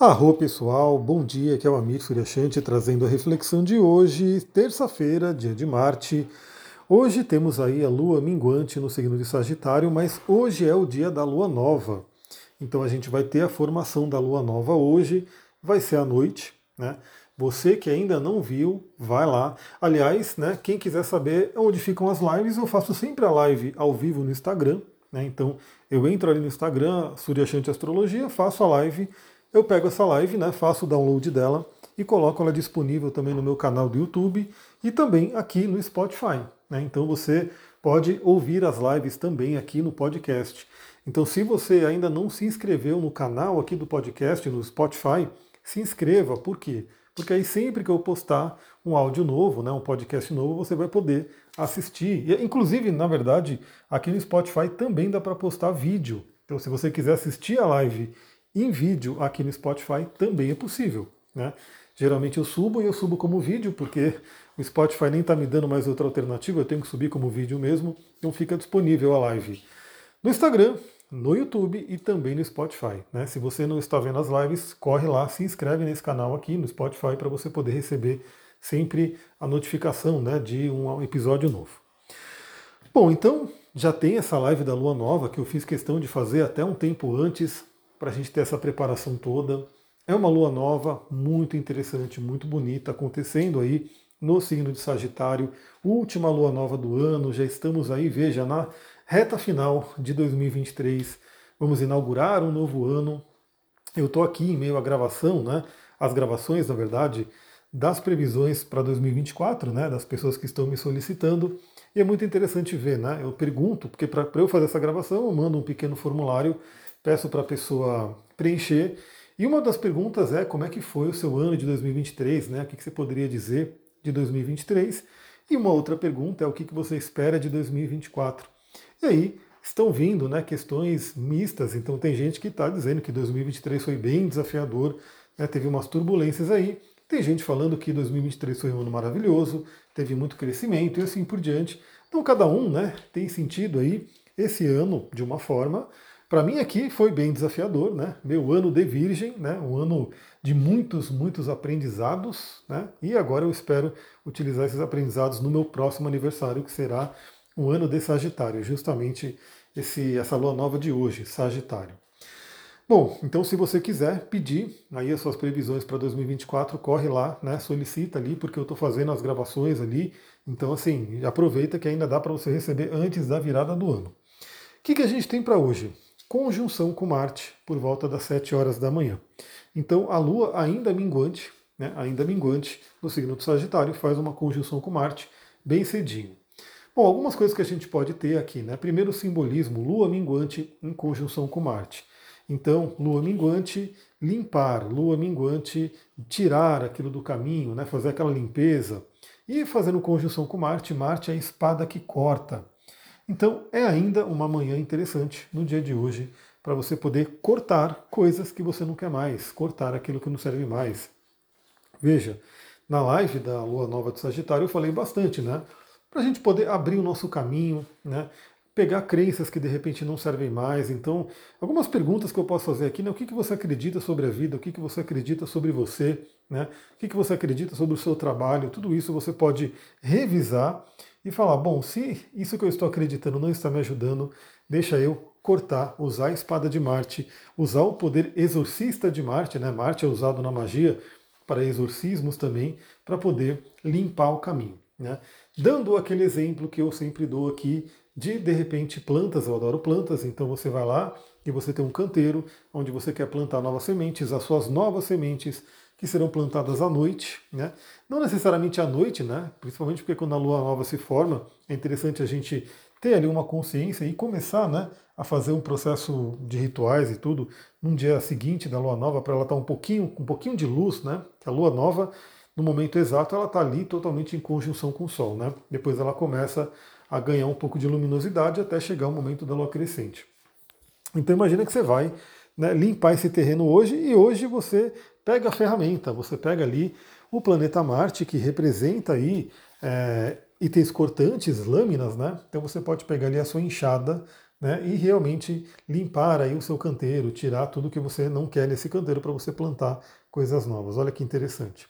Arro pessoal, bom dia, aqui é o Amir Suryashanti trazendo a reflexão de hoje, terça-feira, dia de Marte. Hoje temos aí a lua minguante no signo de Sagitário, mas hoje é o dia da lua nova. Então a gente vai ter a formação da lua nova hoje, vai ser à noite, né? Você que ainda não viu, vai lá. Aliás, né, quem quiser saber onde ficam as lives, eu faço sempre a live ao vivo no Instagram. Né? Então eu entro ali no Instagram, Suryashanti Astrologia, faço a live eu pego essa live, né, faço o download dela e coloco ela disponível também no meu canal do YouTube e também aqui no Spotify. Né? Então você pode ouvir as lives também aqui no podcast. Então, se você ainda não se inscreveu no canal aqui do podcast, no Spotify, se inscreva. Por quê? Porque aí sempre que eu postar um áudio novo, né, um podcast novo, você vai poder assistir. E, inclusive, na verdade, aqui no Spotify também dá para postar vídeo. Então, se você quiser assistir a live em vídeo aqui no Spotify também é possível. Né? Geralmente eu subo e eu subo como vídeo, porque o Spotify nem está me dando mais outra alternativa, eu tenho que subir como vídeo mesmo, então fica disponível a live no Instagram, no YouTube e também no Spotify. Né? Se você não está vendo as lives, corre lá, se inscreve nesse canal aqui no Spotify para você poder receber sempre a notificação né, de um episódio novo. Bom, então já tem essa live da Lua Nova que eu fiz questão de fazer até um tempo antes, para a gente ter essa preparação toda. É uma lua nova muito interessante, muito bonita, acontecendo aí no signo de Sagitário, última lua nova do ano, já estamos aí, veja, na reta final de 2023. Vamos inaugurar um novo ano. Eu estou aqui em meio à gravação, né? As gravações, na verdade, das previsões para 2024, né? Das pessoas que estão me solicitando. E é muito interessante ver, né? Eu pergunto, porque para eu fazer essa gravação, eu mando um pequeno formulário peço para a pessoa preencher. E uma das perguntas é como é que foi o seu ano de 2023, né? O que você poderia dizer de 2023? E uma outra pergunta é o que você espera de 2024. E aí estão vindo né, questões mistas, então tem gente que está dizendo que 2023 foi bem desafiador, né, teve umas turbulências aí, tem gente falando que 2023 foi um ano maravilhoso, teve muito crescimento e assim por diante. Então cada um né, tem sentido aí esse ano de uma forma, para mim aqui foi bem desafiador, né? Meu ano de virgem, né? Um ano de muitos, muitos aprendizados, né? E agora eu espero utilizar esses aprendizados no meu próximo aniversário, que será um ano de Sagitário, justamente esse, essa lua nova de hoje, Sagitário. Bom, então se você quiser pedir aí as suas previsões para 2024, corre lá, né? Solicita ali, porque eu estou fazendo as gravações ali. Então, assim, aproveita que ainda dá para você receber antes da virada do ano. O que, que a gente tem para hoje? Conjunção com Marte por volta das 7 horas da manhã. Então a Lua ainda minguante, né, ainda minguante no signo do Sagitário, faz uma conjunção com Marte bem cedinho. Bom, algumas coisas que a gente pode ter aqui, né? Primeiro o simbolismo, Lua minguante em conjunção com Marte. Então, Lua minguante, limpar, Lua minguante, tirar aquilo do caminho, né? fazer aquela limpeza. E fazendo conjunção com Marte, Marte é a espada que corta. Então é ainda uma manhã interessante no dia de hoje para você poder cortar coisas que você não quer mais, cortar aquilo que não serve mais. Veja, na live da Lua Nova de Sagitário eu falei bastante, né? Para a gente poder abrir o nosso caminho, né? Pegar crenças que de repente não servem mais. Então, algumas perguntas que eu posso fazer aqui, né? O que, que você acredita sobre a vida? O que, que você acredita sobre você? Né? O que, você acredita sobre o seu trabalho? Tudo isso você pode revisar e falar: bom, se isso que eu estou acreditando não está me ajudando, deixa eu cortar, usar a espada de Marte, usar o poder exorcista de Marte, né? Marte é usado na magia para exorcismos também, para poder limpar o caminho. Né? Dando aquele exemplo que eu sempre dou aqui de de repente plantas, eu adoro plantas, então você vai lá e você tem um canteiro onde você quer plantar novas sementes, as suas novas sementes que serão plantadas à noite, né? Não necessariamente à noite, né? Principalmente porque quando a lua nova se forma, é interessante a gente ter ali uma consciência e começar, né, a fazer um processo de rituais e tudo num dia seguinte da lua nova para ela estar tá um pouquinho, um pouquinho de luz, né? Que a lua nova, no momento exato, ela está ali totalmente em conjunção com o sol, né? Depois ela começa a ganhar um pouco de luminosidade até chegar o momento da lua crescente. Então imagina que você vai né, limpar esse terreno hoje e hoje você pega a ferramenta, você pega ali o planeta Marte, que representa aí é, itens cortantes, lâminas, né? Então você pode pegar ali a sua enxada, né, e realmente limpar aí o seu canteiro, tirar tudo que você não quer nesse canteiro para você plantar coisas novas. Olha que interessante.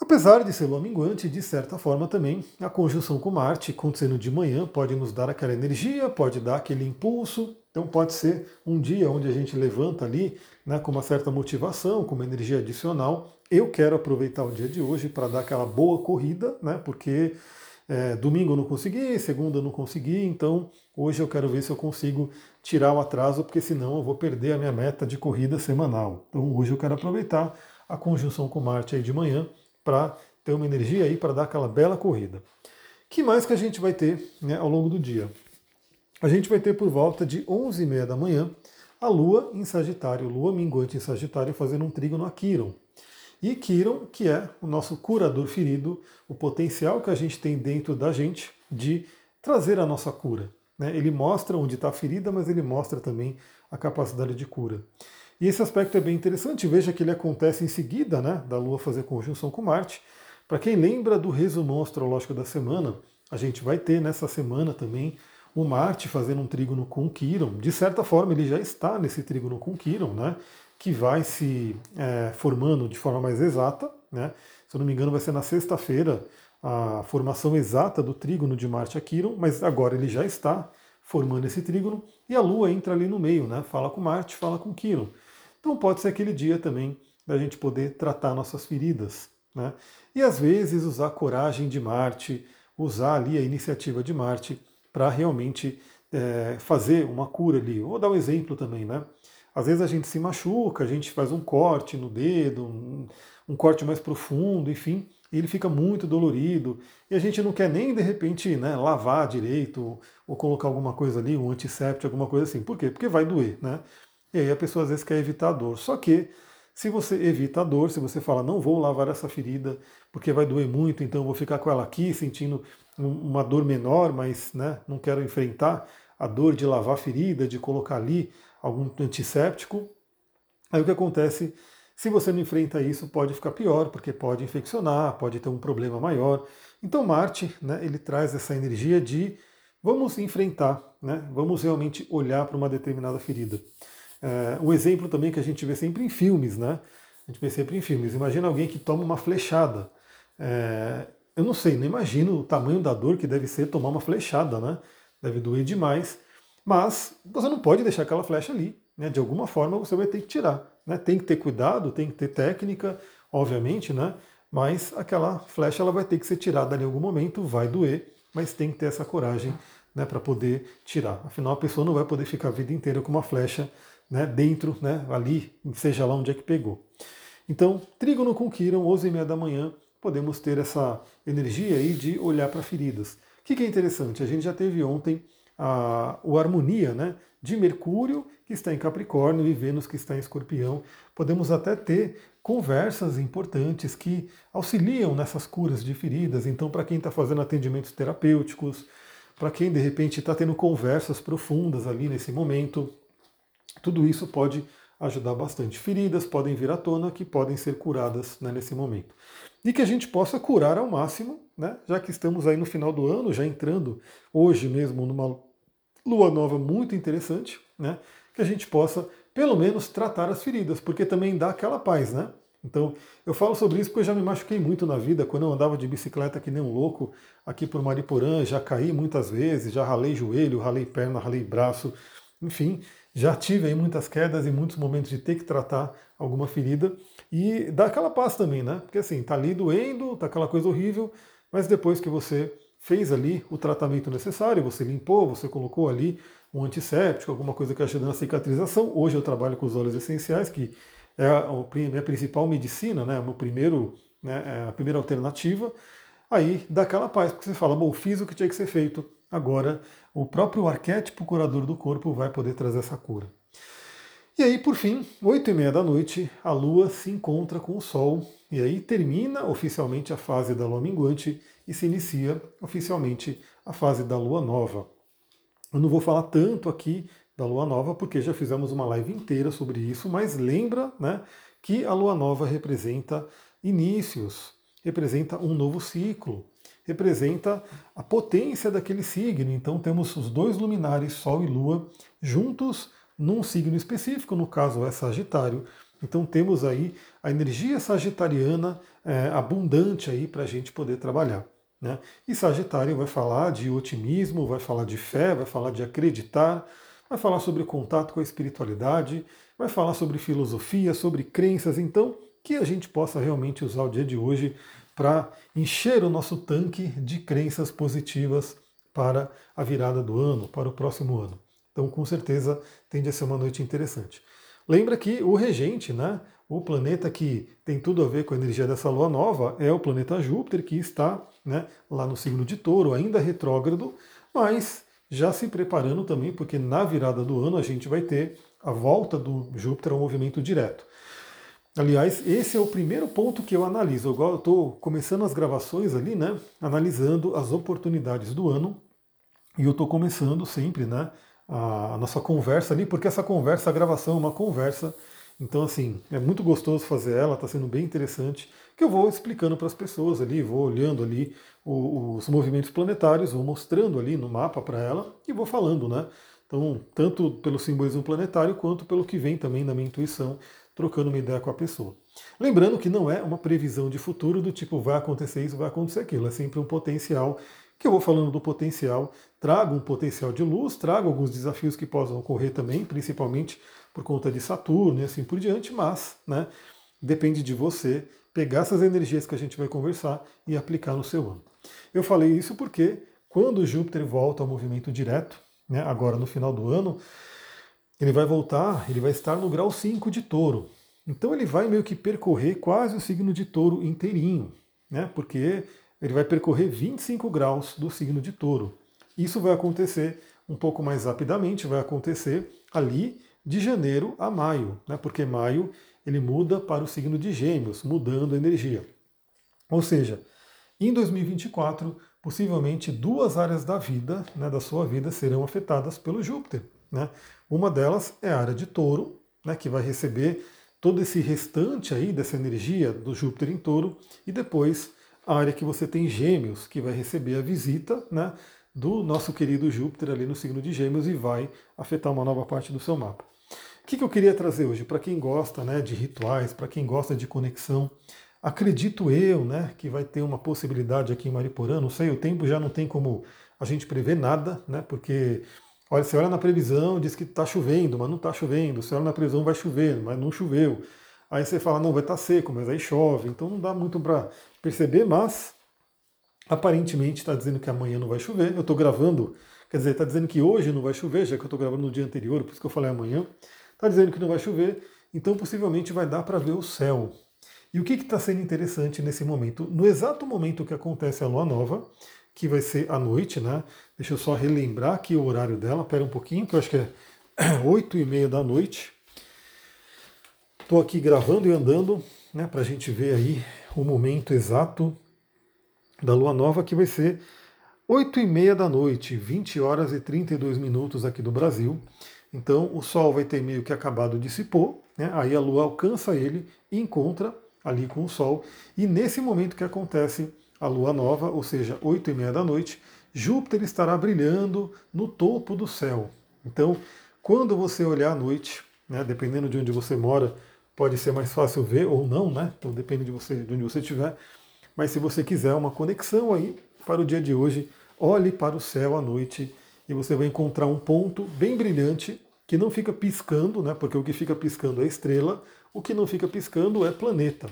Apesar de ser lua minguante, de certa forma também, a conjunção com Marte acontecendo de manhã pode nos dar aquela energia, pode dar aquele impulso. Então pode ser um dia onde a gente levanta ali né, com uma certa motivação, com uma energia adicional. Eu quero aproveitar o dia de hoje para dar aquela boa corrida, né, porque é, domingo eu não consegui, segunda eu não consegui, então hoje eu quero ver se eu consigo tirar o atraso, porque senão eu vou perder a minha meta de corrida semanal. Então hoje eu quero aproveitar a conjunção com Marte aí de manhã para ter uma energia aí para dar aquela bela corrida. que mais que a gente vai ter né, ao longo do dia? A gente vai ter por volta de 11h30 da manhã a Lua em Sagitário, Lua minguante em Sagitário, fazendo um trígono a Quiron. E Quiron, que é o nosso curador ferido, o potencial que a gente tem dentro da gente de trazer a nossa cura. Né? Ele mostra onde está a ferida, mas ele mostra também a capacidade de cura. E esse aspecto é bem interessante, veja que ele acontece em seguida né, da Lua fazer conjunção com Marte. Para quem lembra do resumão astrológico da semana, a gente vai ter nessa semana também o Marte fazendo um trígono com Quiron. De certa forma, ele já está nesse trígono com Quiron, né, que vai se é, formando de forma mais exata. Né, se eu não me engano, vai ser na sexta-feira a formação exata do trígono de Marte a Quiron, mas agora ele já está formando esse trígono e a Lua entra ali no meio, né, fala com Marte, fala com Quiron. Então pode ser aquele dia também da gente poder tratar nossas feridas. Né? E às vezes usar a coragem de Marte, usar ali a iniciativa de Marte para realmente é, fazer uma cura ali. Vou dar um exemplo também, né? Às vezes a gente se machuca, a gente faz um corte no dedo, um, um corte mais profundo, enfim, e ele fica muito dolorido, e a gente não quer nem de repente né, lavar direito, ou colocar alguma coisa ali, um antisséptico, alguma coisa assim. Por quê? Porque vai doer, né? E aí a pessoa às vezes quer evitar a dor. Só que se você evita a dor, se você fala, não vou lavar essa ferida porque vai doer muito, então vou ficar com ela aqui sentindo uma dor menor, mas né, não quero enfrentar a dor de lavar a ferida, de colocar ali algum antisséptico. Aí o que acontece? Se você não enfrenta isso, pode ficar pior, porque pode infeccionar, pode ter um problema maior. Então Marte, né, ele traz essa energia de vamos enfrentar, né, vamos realmente olhar para uma determinada ferida. É, exemplo também que a gente vê sempre em filmes, né? A gente vê sempre em filmes. Imagina alguém que toma uma flechada. É, eu não sei, não imagino o tamanho da dor que deve ser tomar uma flechada, né? Deve doer demais. Mas você não pode deixar aquela flecha ali. Né? De alguma forma você vai ter que tirar. Né? Tem que ter cuidado, tem que ter técnica, obviamente, né? Mas aquela flecha ela vai ter que ser tirada ali em algum momento, vai doer, mas tem que ter essa coragem né, para poder tirar. Afinal, a pessoa não vai poder ficar a vida inteira com uma flecha né, dentro, né, ali, seja lá onde é que pegou. Então, trígono com Quiron, 11 e meia da manhã, podemos ter essa energia aí de olhar para feridas. O que, que, é interessante? A gente já teve ontem a, o harmonia né, de Mercúrio, que está em Capricórnio, e Vênus, que está em Escorpião. Podemos até ter conversas importantes que auxiliam nessas curas de feridas. Então, para quem está fazendo atendimentos terapêuticos, para quem de repente está tendo conversas profundas ali nesse momento, tudo isso pode ajudar bastante. Feridas podem vir à tona que podem ser curadas né, nesse momento. E que a gente possa curar ao máximo, né, já que estamos aí no final do ano, já entrando hoje mesmo numa lua nova muito interessante, né, que a gente possa pelo menos tratar as feridas, porque também dá aquela paz, né? Então, eu falo sobre isso porque eu já me machuquei muito na vida, quando eu andava de bicicleta que nem um louco aqui por Mariporã, já caí muitas vezes, já ralei joelho, ralei perna, ralei braço, enfim, já tive aí muitas quedas e muitos momentos de ter que tratar alguma ferida e dá aquela paz também, né? Porque assim, tá ali doendo, tá aquela coisa horrível, mas depois que você fez ali o tratamento necessário, você limpou, você colocou ali um antisséptico, alguma coisa que ajuda na cicatrização. Hoje eu trabalho com os óleos essenciais, que é a minha principal medicina, né? O primeiro, né? É a primeira alternativa. Aí dá aquela paz, porque você fala, bom, fiz o que tinha que ser feito, agora o próprio arquétipo curador do corpo vai poder trazer essa cura. E aí, por fim, oito e meia da noite, a Lua se encontra com o Sol e aí termina oficialmente a fase da Lua minguante e se inicia oficialmente a fase da Lua nova. Eu não vou falar tanto aqui da Lua nova porque já fizemos uma live inteira sobre isso, mas lembra, né, que a Lua nova representa inícios, representa um novo ciclo, representa a potência daquele signo. Então temos os dois luminares, Sol e Lua, juntos num signo específico, no caso é Sagitário. Então temos aí a energia sagitariana é, abundante aí para a gente poder trabalhar. Né? E Sagitário vai falar de otimismo, vai falar de fé, vai falar de acreditar, vai falar sobre contato com a espiritualidade, vai falar sobre filosofia, sobre crenças. Então, que a gente possa realmente usar o dia de hoje para encher o nosso tanque de crenças positivas para a virada do ano, para o próximo ano. Então, com certeza, tende a ser uma noite interessante. Lembra que o regente, né, o planeta que tem tudo a ver com a energia dessa lua nova, é o planeta Júpiter, que está né, lá no signo de touro, ainda retrógrado, mas já se preparando também, porque na virada do ano a gente vai ter a volta do Júpiter ao movimento direto. Aliás, esse é o primeiro ponto que eu analiso. Eu estou começando as gravações ali, né? Analisando as oportunidades do ano. E eu estou começando sempre, né? A, nossa conversa ali, porque essa conversa, a gravação é uma conversa. Então, assim, é muito gostoso fazer ela, está sendo bem interessante. Que eu vou explicando para as pessoas ali, vou olhando ali os movimentos planetários, vou mostrando ali no mapa para ela e vou falando, né? Então, tanto pelo simbolismo planetário quanto pelo que vem também na minha intuição trocando uma ideia com a pessoa. Lembrando que não é uma previsão de futuro do tipo vai acontecer isso, vai acontecer aquilo. É sempre um potencial que eu vou falando do potencial, trago um potencial de luz, trago alguns desafios que possam ocorrer também, principalmente por conta de Saturno e assim por diante, mas né, depende de você pegar essas energias que a gente vai conversar e aplicar no seu ano. Eu falei isso porque quando Júpiter volta ao movimento direto, né, agora no final do ano, ele vai voltar, ele vai estar no grau 5 de touro. Então ele vai meio que percorrer quase o signo de touro inteirinho, né? Porque ele vai percorrer 25 graus do signo de touro. Isso vai acontecer um pouco mais rapidamente, vai acontecer ali de janeiro a maio, né? Porque maio ele muda para o signo de Gêmeos, mudando a energia. Ou seja, em 2024, possivelmente duas áreas da vida, né, da sua vida, serão afetadas pelo Júpiter. Né? Uma delas é a área de touro, né, que vai receber todo esse restante aí dessa energia do Júpiter em touro, e depois a área que você tem gêmeos, que vai receber a visita né, do nosso querido Júpiter ali no signo de gêmeos e vai afetar uma nova parte do seu mapa. O que, que eu queria trazer hoje? Para quem gosta né, de rituais, para quem gosta de conexão, acredito eu né, que vai ter uma possibilidade aqui em Mariporã, não sei, o tempo já não tem como a gente prever nada, né, porque Olha, você olha na previsão, diz que está chovendo, mas não está chovendo. Você olha na previsão, vai chover, mas não choveu. Aí você fala, não, vai estar tá seco, mas aí chove. Então não dá muito para perceber, mas aparentemente está dizendo que amanhã não vai chover. Eu estou gravando, quer dizer, está dizendo que hoje não vai chover, já que eu estou gravando no dia anterior, por isso que eu falei amanhã. Está dizendo que não vai chover, então possivelmente vai dar para ver o céu. E o que está sendo interessante nesse momento? No exato momento que acontece a lua nova, que vai ser à noite, né? Deixa eu só relembrar aqui o horário dela, pera um pouquinho, que eu acho que é 8 e meia da noite. Estou aqui gravando e andando, né, para a gente ver aí o momento exato da lua nova, que vai ser 8 e meia da noite, 20 horas e 32 minutos aqui do Brasil. Então o Sol vai ter meio que acabado de se pôr, né, aí a lua alcança ele e encontra ali com o Sol. E nesse momento que acontece a lua nova, ou seja, 8 e meia da noite, Júpiter estará brilhando no topo do céu. Então, quando você olhar à noite, né, dependendo de onde você mora, pode ser mais fácil ver ou não, né? Então depende de você, de onde você estiver. Mas se você quiser uma conexão aí para o dia de hoje, olhe para o céu à noite e você vai encontrar um ponto bem brilhante que não fica piscando, né? Porque o que fica piscando é estrela, o que não fica piscando é planeta.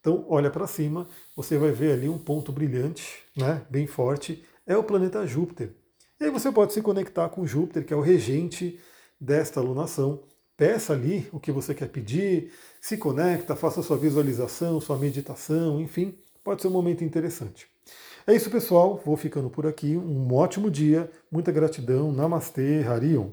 Então, olha para cima, você vai ver ali um ponto brilhante, né, bem forte, é o planeta Júpiter. E aí você pode se conectar com Júpiter, que é o regente desta alunação. Peça ali o que você quer pedir, se conecta, faça sua visualização, sua meditação, enfim, pode ser um momento interessante. É isso, pessoal. Vou ficando por aqui. Um ótimo dia, muita gratidão. Namastê, Harion.